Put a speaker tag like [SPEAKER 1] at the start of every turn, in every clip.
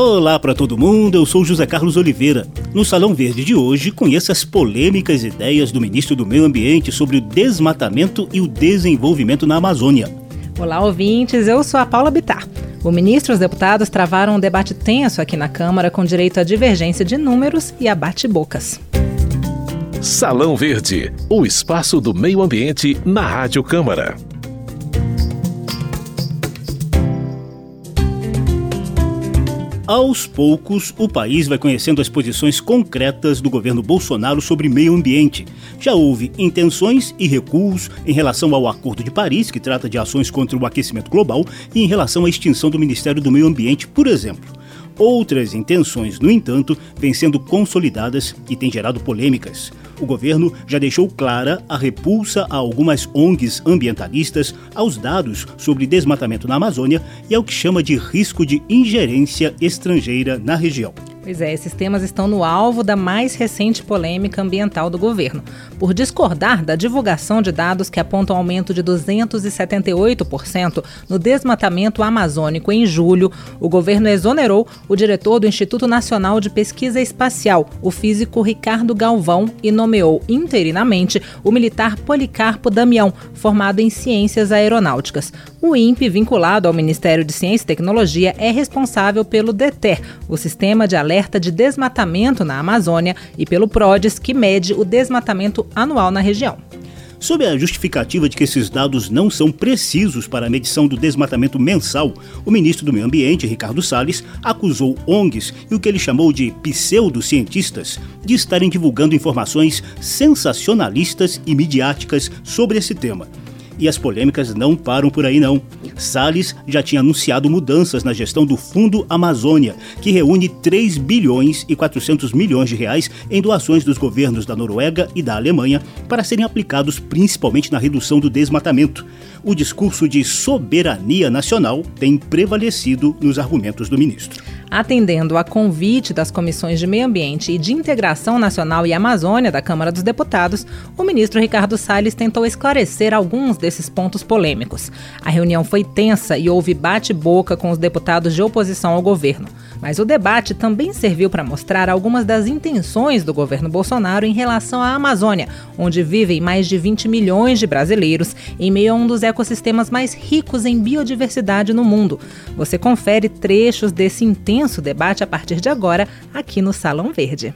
[SPEAKER 1] Olá para todo mundo, eu sou José Carlos Oliveira. No Salão Verde de hoje, conheça as polêmicas ideias do ministro do Meio Ambiente sobre o desmatamento e o desenvolvimento na Amazônia.
[SPEAKER 2] Olá, ouvintes, eu sou a Paula Bitar. O ministro e os deputados travaram um debate tenso aqui na Câmara com direito a divergência de números e a bate-bocas.
[SPEAKER 3] Salão Verde, o espaço do meio ambiente na Rádio Câmara.
[SPEAKER 1] Aos poucos, o país vai conhecendo as posições concretas do governo Bolsonaro sobre meio ambiente. Já houve intenções e recuos em relação ao Acordo de Paris, que trata de ações contra o aquecimento global, e em relação à extinção do Ministério do Meio Ambiente, por exemplo. Outras intenções, no entanto, vêm sendo consolidadas e têm gerado polêmicas. O governo já deixou clara a repulsa a algumas ONGs ambientalistas aos dados sobre desmatamento na Amazônia e ao que chama de risco de ingerência estrangeira na região.
[SPEAKER 2] Pois é, esses temas estão no alvo da mais recente polêmica ambiental do governo, por discordar da divulgação de dados que apontam aumento de 278% no desmatamento amazônico em julho. O governo exonerou o diretor do Instituto Nacional de Pesquisa Espacial, o físico Ricardo Galvão, e nomeou interinamente o militar Policarpo Damião, formado em ciências aeronáuticas. O INPE, vinculado ao Ministério de Ciência e Tecnologia, é responsável pelo DETER, o Sistema de Alerta de Desmatamento na Amazônia, e pelo PRODES, que mede o desmatamento anual na região.
[SPEAKER 1] Sob a justificativa de que esses dados não são precisos para a medição do desmatamento mensal, o ministro do Meio Ambiente, Ricardo Salles, acusou ONGs e o que ele chamou de pseudocientistas de estarem divulgando informações sensacionalistas e midiáticas sobre esse tema. E as polêmicas não param por aí não. Salles já tinha anunciado mudanças na gestão do Fundo Amazônia, que reúne 3 bilhões e 400 milhões de reais em doações dos governos da Noruega e da Alemanha para serem aplicados principalmente na redução do desmatamento. O discurso de soberania nacional tem prevalecido nos argumentos do ministro.
[SPEAKER 2] Atendendo a convite das comissões de Meio Ambiente e de Integração Nacional e Amazônia da Câmara dos Deputados, o ministro Ricardo Salles tentou esclarecer alguns pontos polêmicos. A reunião foi tensa e houve bate-boca com os deputados de oposição ao governo. Mas o debate também serviu para mostrar algumas das intenções do governo Bolsonaro em relação à Amazônia, onde vivem mais de 20 milhões de brasileiros, em meio a um dos ecossistemas mais ricos em biodiversidade no mundo. Você confere trechos desse intenso debate a partir de agora, aqui no Salão Verde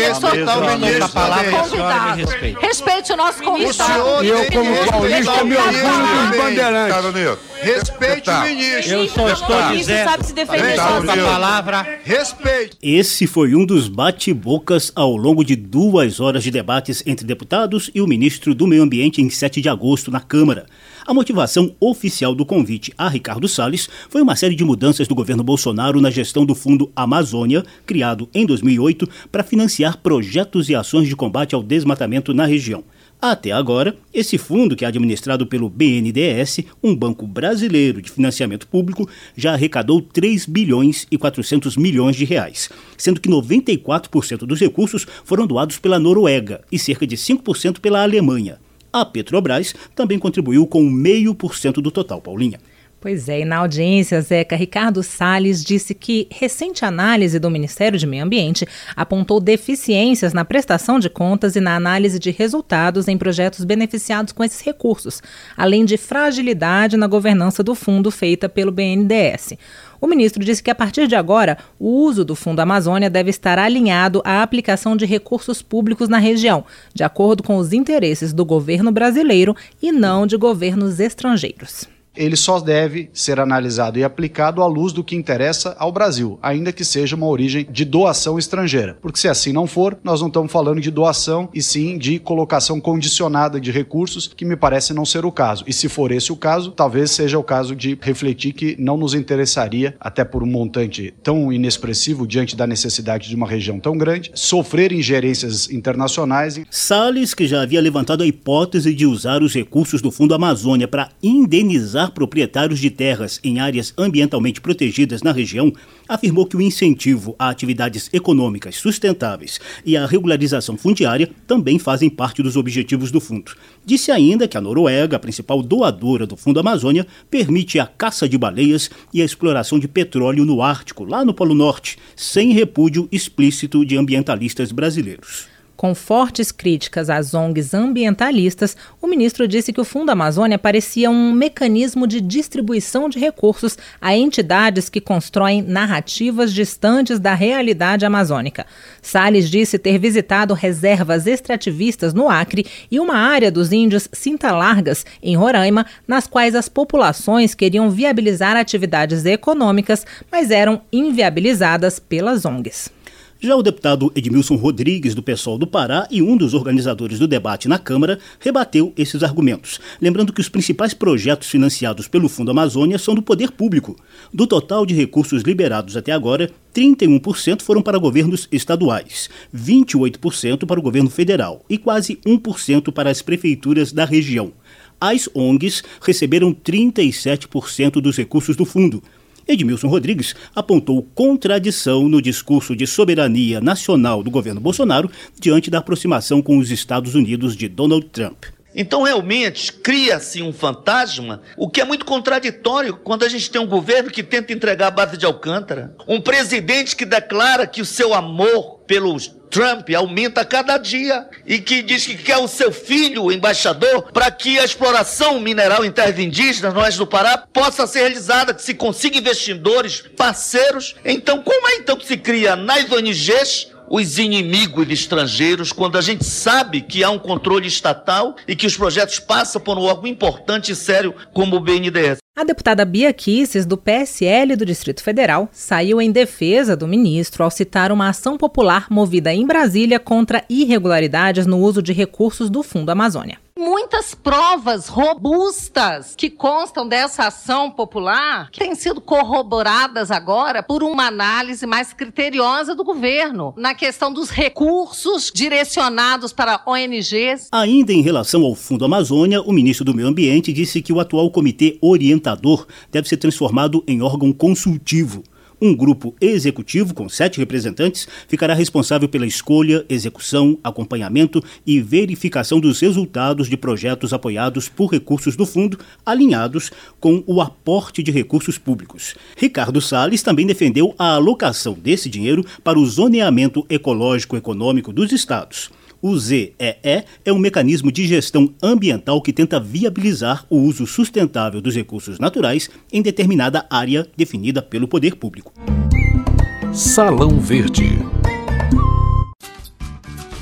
[SPEAKER 4] o ministro convidado. Respeite o nosso convidado.
[SPEAKER 5] E eu, como paulista, me orgulho dos bandeirantes.
[SPEAKER 4] Respeite o ministro.
[SPEAKER 6] Eu só estou dizendo.
[SPEAKER 4] sabe se defender
[SPEAKER 6] a palavra.
[SPEAKER 4] Respeite.
[SPEAKER 1] Esse foi um dos bate-bocas ao longo de duas horas de debates entre deputados e o ministro do Meio Ambiente em 7 de agosto na Câmara. A motivação oficial do convite a Ricardo Salles foi uma série de mudanças do governo Bolsonaro na gestão do Fundo Amazônia, criado em 2008 para financiar projetos e ações de combate ao desmatamento na região. Até agora, esse fundo, que é administrado pelo BNDES, um banco brasileiro de financiamento público, já arrecadou 3 bilhões e 400 milhões de reais, sendo que 94% dos recursos foram doados pela Noruega e cerca de 5% pela Alemanha. A Petrobras também contribuiu com meio por cento do total, Paulinha.
[SPEAKER 2] Pois é, e na audiência, Zeca, Ricardo Salles disse que recente análise do Ministério de Meio Ambiente apontou deficiências na prestação de contas e na análise de resultados em projetos beneficiados com esses recursos, além de fragilidade na governança do fundo feita pelo BNDES. O ministro disse que a partir de agora, o uso do Fundo Amazônia deve estar alinhado à aplicação de recursos públicos na região, de acordo com os interesses do governo brasileiro e não de governos estrangeiros
[SPEAKER 7] ele só deve ser analisado e aplicado à luz do que interessa ao Brasil, ainda que seja uma origem de doação estrangeira. Porque se assim não for, nós não estamos falando de doação e sim de colocação condicionada de recursos, que me parece não ser o caso. E se for esse o caso, talvez seja o caso de refletir que não nos interessaria, até por um montante tão inexpressivo diante da necessidade de uma região tão grande, sofrer ingerências internacionais.
[SPEAKER 1] Salles, que já havia levantado a hipótese de usar os recursos do Fundo Amazônia para indenizar representar proprietários de terras em áreas ambientalmente protegidas na região, afirmou que o incentivo a atividades econômicas sustentáveis e a regularização fundiária também fazem parte dos objetivos do fundo. Disse ainda que a Noruega, a principal doadora do Fundo Amazônia, permite a caça de baleias e a exploração de petróleo no Ártico, lá no Polo Norte, sem repúdio explícito de ambientalistas brasileiros.
[SPEAKER 2] Com fortes críticas às ONGs ambientalistas, o ministro disse que o Fundo Amazônia parecia um mecanismo de distribuição de recursos a entidades que constroem narrativas distantes da realidade amazônica. Salles disse ter visitado reservas extrativistas no Acre e uma área dos índios Cinta Largas, em Roraima, nas quais as populações queriam viabilizar atividades econômicas, mas eram inviabilizadas pelas ONGs.
[SPEAKER 1] Já o deputado Edmilson Rodrigues, do PSOL do Pará e um dos organizadores do debate na Câmara, rebateu esses argumentos, lembrando que os principais projetos financiados pelo Fundo Amazônia são do poder público. Do total de recursos liberados até agora, 31% foram para governos estaduais, 28% para o governo federal e quase 1% para as prefeituras da região. As ONGs receberam 37% dos recursos do fundo, Edmilson Rodrigues apontou contradição no discurso de soberania nacional do governo Bolsonaro diante da aproximação com os Estados Unidos de Donald Trump.
[SPEAKER 8] Então, realmente, cria-se um fantasma, o que é muito contraditório quando a gente tem um governo que tenta entregar a base de Alcântara, um presidente que declara que o seu amor pelos Trump aumenta cada dia e que diz que quer o seu filho, o embaixador, para que a exploração mineral em terras indígenas oeste do Pará possa ser realizada, que se consiga investidores, parceiros. Então, como é então que se cria nas ONGs os inimigos estrangeiros quando a gente sabe que há um controle estatal e que os projetos passam por um órgão importante e sério como o BNDES.
[SPEAKER 2] A deputada Bia Kisses, do PSL do Distrito Federal, saiu em defesa do ministro ao citar uma ação popular movida em Brasília contra irregularidades no uso de recursos do Fundo Amazônia
[SPEAKER 4] muitas provas robustas que constam dessa ação popular têm sido corroboradas agora por uma análise mais criteriosa do governo na questão dos recursos direcionados para ONGs.
[SPEAKER 1] Ainda em relação ao Fundo Amazônia, o ministro do Meio Ambiente disse que o atual comitê orientador deve ser transformado em órgão consultivo. Um grupo executivo, com sete representantes, ficará responsável pela escolha, execução, acompanhamento e verificação dos resultados de projetos apoiados por recursos do fundo, alinhados com o aporte de recursos públicos. Ricardo Salles também defendeu a alocação desse dinheiro para o zoneamento ecológico-econômico dos estados. O ZEE é um mecanismo de gestão ambiental que tenta viabilizar o uso sustentável dos recursos naturais em determinada área definida pelo poder público.
[SPEAKER 3] Salão Verde.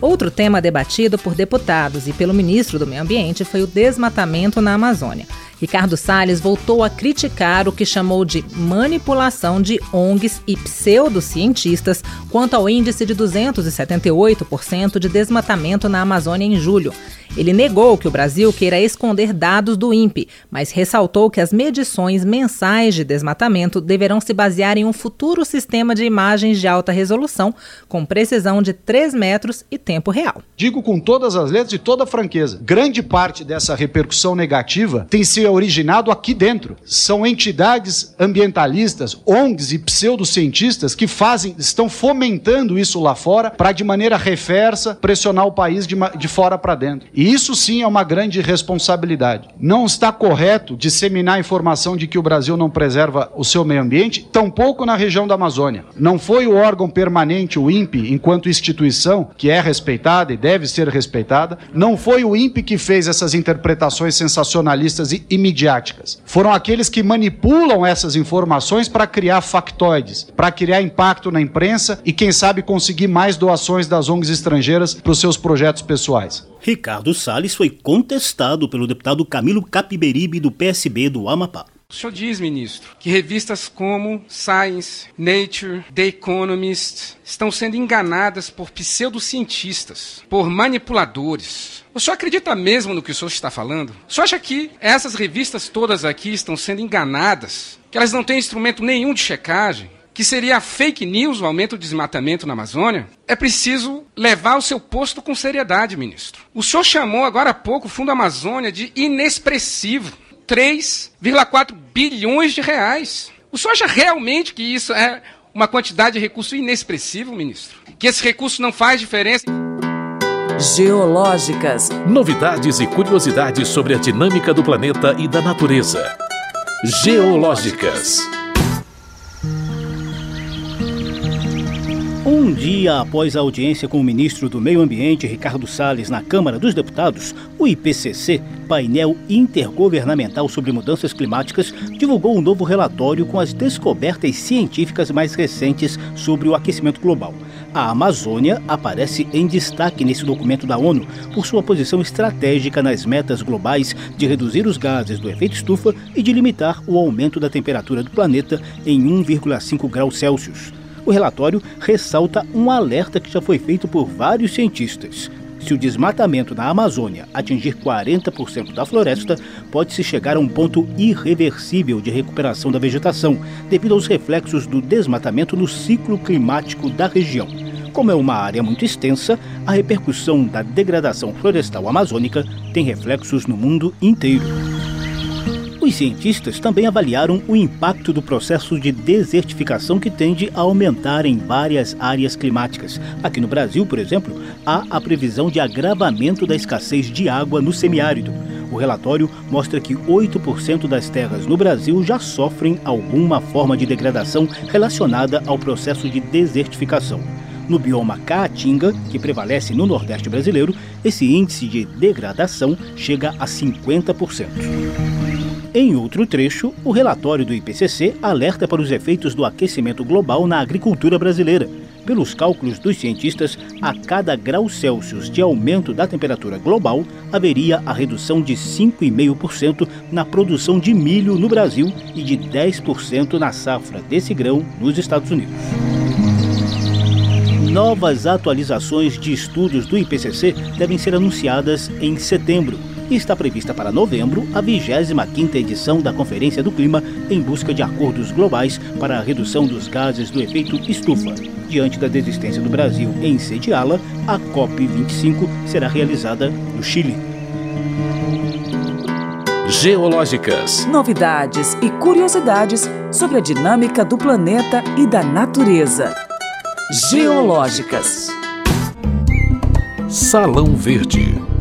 [SPEAKER 2] Outro tema debatido por deputados e pelo ministro do Meio Ambiente foi o desmatamento na Amazônia. Ricardo Salles voltou a criticar o que chamou de manipulação de ONGs e pseudocientistas quanto ao índice de 278% de desmatamento na Amazônia em julho. Ele negou que o Brasil queira esconder dados do INPE, mas ressaltou que as medições mensais de desmatamento deverão se basear em um futuro sistema de imagens de alta resolução, com precisão de 3 metros e tempo real.
[SPEAKER 7] Digo com todas as letras e toda franqueza: grande parte dessa repercussão negativa tem se originado aqui dentro. São entidades ambientalistas, ONGs e pseudocientistas que fazem, estão fomentando isso lá fora para, de maneira reversa, pressionar o país de, de fora para dentro. E isso sim é uma grande responsabilidade. Não está correto disseminar informação de que o Brasil não preserva o seu meio ambiente, tampouco na região da Amazônia. Não foi o órgão permanente, o INPE, enquanto instituição, que é respeitada e deve ser respeitada, não foi o INPE que fez essas interpretações sensacionalistas e, e midiáticas. Foram aqueles que manipulam essas informações para criar factoides, para criar impacto na imprensa e, quem sabe, conseguir mais doações das ONGs estrangeiras para os seus projetos pessoais.
[SPEAKER 1] Ricardo Salles foi contestado pelo deputado Camilo Capiberibe, do PSB do Amapá.
[SPEAKER 9] O senhor diz, ministro, que revistas como Science, Nature, The Economist estão sendo enganadas por pseudocientistas, por manipuladores. O senhor acredita mesmo no que o senhor está falando? O senhor acha que essas revistas todas aqui estão sendo enganadas? Que elas não têm instrumento nenhum de checagem? que seria fake news o aumento do desmatamento na Amazônia, é preciso levar o seu posto com seriedade, ministro. O senhor chamou agora há pouco o Fundo Amazônia de inexpressivo. 3,4 bilhões de reais. O senhor acha realmente que isso é uma quantidade de recurso inexpressivo, ministro? Que esse recurso não faz diferença?
[SPEAKER 3] Geológicas. Novidades e curiosidades sobre a dinâmica do planeta e da natureza. Geológicas.
[SPEAKER 1] Dia após a audiência com o ministro do Meio Ambiente, Ricardo Salles, na Câmara dos Deputados, o IPCC, painel intergovernamental sobre mudanças climáticas, divulgou um novo relatório com as descobertas científicas mais recentes sobre o aquecimento global. A Amazônia aparece em destaque nesse documento da ONU por sua posição estratégica nas metas globais de reduzir os gases do efeito estufa e de limitar o aumento da temperatura do planeta em 1,5 graus Celsius. O relatório ressalta um alerta que já foi feito por vários cientistas. Se o desmatamento na Amazônia atingir 40% da floresta, pode-se chegar a um ponto irreversível de recuperação da vegetação, devido aos reflexos do desmatamento no ciclo climático da região. Como é uma área muito extensa, a repercussão da degradação florestal amazônica tem reflexos no mundo inteiro. Os cientistas também avaliaram o impacto do processo de desertificação que tende a aumentar em várias áreas climáticas. Aqui no Brasil, por exemplo, há a previsão de agravamento da escassez de água no semiárido. O relatório mostra que 8% das terras no Brasil já sofrem alguma forma de degradação relacionada ao processo de desertificação. No bioma Caatinga, que prevalece no Nordeste brasileiro, esse índice de degradação chega a 50%. Em outro trecho, o relatório do IPCC alerta para os efeitos do aquecimento global na agricultura brasileira. Pelos cálculos dos cientistas, a cada grau Celsius de aumento da temperatura global, haveria a redução de 5,5% na produção de milho no Brasil e de 10% na safra desse grão nos Estados Unidos. Novas atualizações de estudos do IPCC devem ser anunciadas em setembro e está prevista para novembro a 25ª edição da Conferência do Clima em busca de acordos globais para a redução dos gases do efeito estufa. Diante da desistência do Brasil em sediá-la, a COP25 será realizada no Chile.
[SPEAKER 3] Geológicas.
[SPEAKER 10] Novidades e curiosidades sobre a dinâmica do planeta e da natureza. Geológicas.
[SPEAKER 3] Salão Verde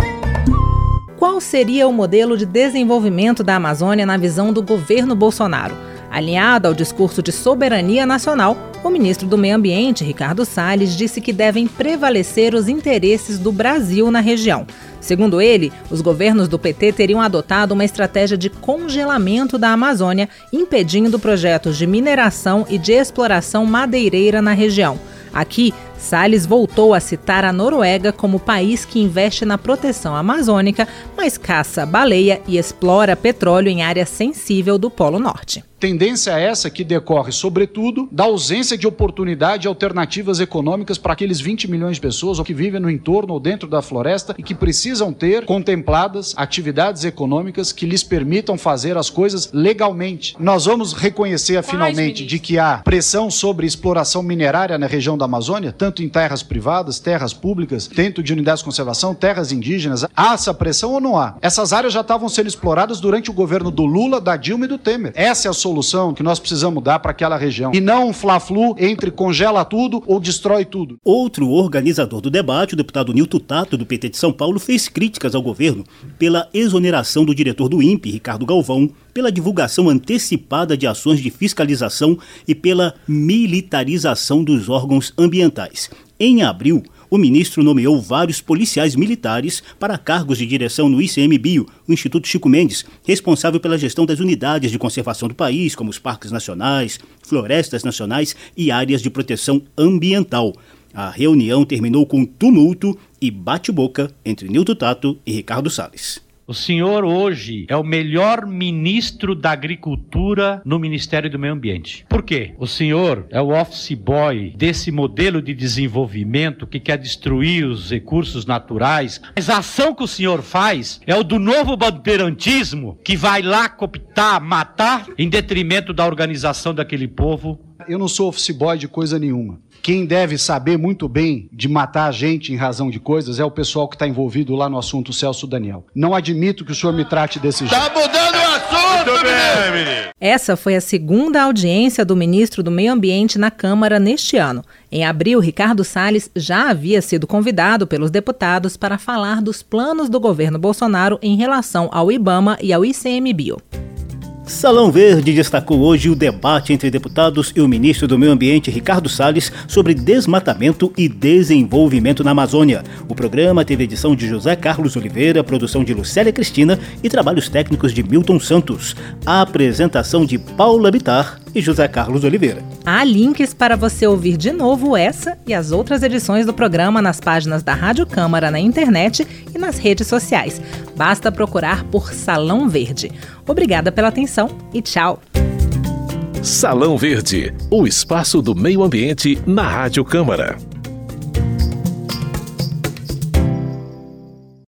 [SPEAKER 2] qual seria o modelo de desenvolvimento da Amazônia na visão do governo Bolsonaro. Alinhado ao discurso de soberania nacional, o ministro do Meio Ambiente, Ricardo Salles, disse que devem prevalecer os interesses do Brasil na região. Segundo ele, os governos do PT teriam adotado uma estratégia de congelamento da Amazônia, impedindo projetos de mineração e de exploração madeireira na região. Aqui, Salles voltou a citar a Noruega como país que investe na proteção amazônica, mas caça baleia e explora petróleo em área sensível do Polo Norte.
[SPEAKER 7] Tendência essa que decorre, sobretudo, da ausência de oportunidade e alternativas econômicas para aqueles 20 milhões de pessoas que vivem no entorno ou dentro da floresta e que precisam ter contempladas atividades econômicas que lhes permitam fazer as coisas legalmente. Nós vamos reconhecer finalmente de que há pressão sobre exploração minerária na região da Amazônia, tanto em terras privadas, terras públicas, dentro de unidades de conservação, terras indígenas. Há essa pressão ou não há? Essas áreas já estavam sendo exploradas durante o governo do Lula, da Dilma e do Temer. Essa é a solução que nós precisamos dar para aquela região. E não um fla-flu entre congela tudo ou destrói tudo.
[SPEAKER 1] Outro organizador do debate, o deputado Nilton Tato, do PT de São Paulo, fez críticas ao governo pela exoneração do diretor do INPE, Ricardo Galvão, pela divulgação antecipada de ações de fiscalização e pela militarização dos órgãos ambientais. Em abril, o ministro nomeou vários policiais militares para cargos de direção no ICMBio, o Instituto Chico Mendes, responsável pela gestão das unidades de conservação do país, como os parques nacionais, florestas nacionais e áreas de proteção ambiental. A reunião terminou com tumulto e bate-boca entre Nilton Tato e Ricardo Salles.
[SPEAKER 6] O senhor hoje é o melhor ministro da Agricultura no Ministério do Meio Ambiente. Por quê? O senhor é o office boy desse modelo de desenvolvimento que quer destruir os recursos naturais. Mas a ação que o senhor faz é o do novo bandeirantismo que vai lá cooptar, matar em detrimento da organização daquele povo.
[SPEAKER 7] Eu não sou office boy de coisa nenhuma. Quem deve saber muito bem de matar a gente em razão de coisas é o pessoal que está envolvido lá no assunto Celso Daniel. Não admito que o senhor me trate desse
[SPEAKER 5] tá
[SPEAKER 7] jeito.
[SPEAKER 5] Tá mudando o assunto!
[SPEAKER 2] menino. Essa foi a segunda audiência do ministro do Meio Ambiente na Câmara neste ano. Em abril, Ricardo Salles já havia sido convidado pelos deputados para falar dos planos do governo Bolsonaro em relação ao IBAMA e ao ICMBio.
[SPEAKER 1] Salão Verde destacou hoje o debate entre deputados e o ministro do Meio Ambiente, Ricardo Salles, sobre desmatamento e desenvolvimento na Amazônia. O programa teve edição de José Carlos Oliveira, produção de Lucélia Cristina e trabalhos técnicos de Milton Santos. A apresentação de Paula Bitar e José Carlos Oliveira.
[SPEAKER 2] Há links para você ouvir de novo essa e as outras edições do programa nas páginas da Rádio Câmara na internet e nas redes sociais. Basta procurar por Salão Verde. Obrigada pela atenção e tchau.
[SPEAKER 3] Salão Verde, o espaço do meio ambiente na Rádio Câmara.